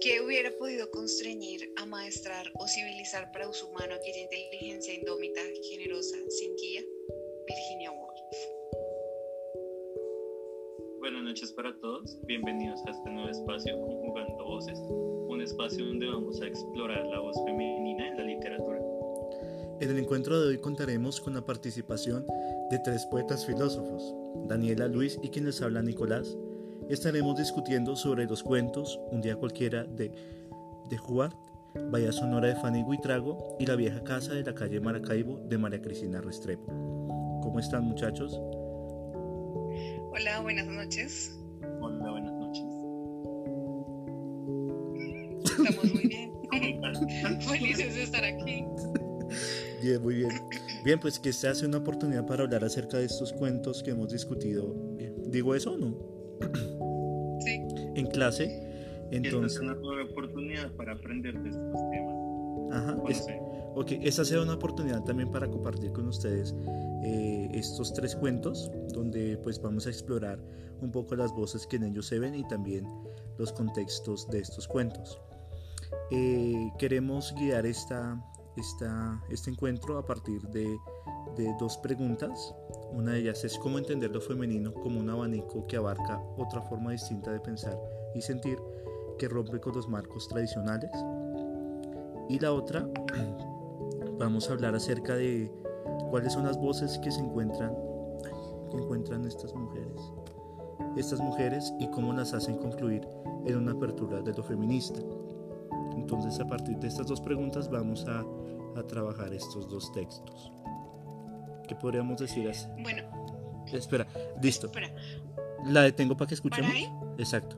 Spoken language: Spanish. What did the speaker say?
¿Qué hubiera podido constreñir, amaestrar o civilizar para uso humano aquella inteligencia indómita, generosa, sin guía? Virginia Woolf. Buenas noches para todos, bienvenidos a este nuevo espacio Conjugando Voces, un espacio donde vamos a explorar la voz femenina en la literatura. En el encuentro de hoy contaremos con la participación de tres poetas filósofos, Daniela, Luis y quien les habla Nicolás. Estaremos discutiendo sobre los cuentos Un día cualquiera de, de Huart, Vaya Sonora de Fanny Guitrago y La vieja casa de la calle Maracaibo de María Cristina Restrepo. ¿Cómo están muchachos? Hola, buenas noches. Hola, buenas noches. Estamos muy bien. Felices de estar aquí. Bien, muy bien. Bien, pues que se hace una oportunidad para hablar acerca de estos cuentos que hemos discutido. ¿Digo eso o no? En clase. Entonces, es una oportunidad para aprender de estos temas. ajá, es- ok, esa será una oportunidad también para compartir con ustedes eh, estos tres cuentos, donde pues vamos a explorar un poco las voces que en ellos se ven y también los contextos de estos cuentos. Eh, queremos guiar esta, esta, este encuentro a partir de, de dos preguntas. Una de ellas es cómo entender lo femenino como un abanico que abarca otra forma distinta de pensar y sentir que rompe con los marcos tradicionales. Y la otra, vamos a hablar acerca de cuáles son las voces que se encuentran, que encuentran estas mujeres. Estas mujeres y cómo las hacen confluir en una apertura de lo feminista. Entonces a partir de estas dos preguntas vamos a, a trabajar estos dos textos. ¿Qué podríamos decir así? Bueno, Espera, listo. espera. La detengo para que escuchemos. Exacto.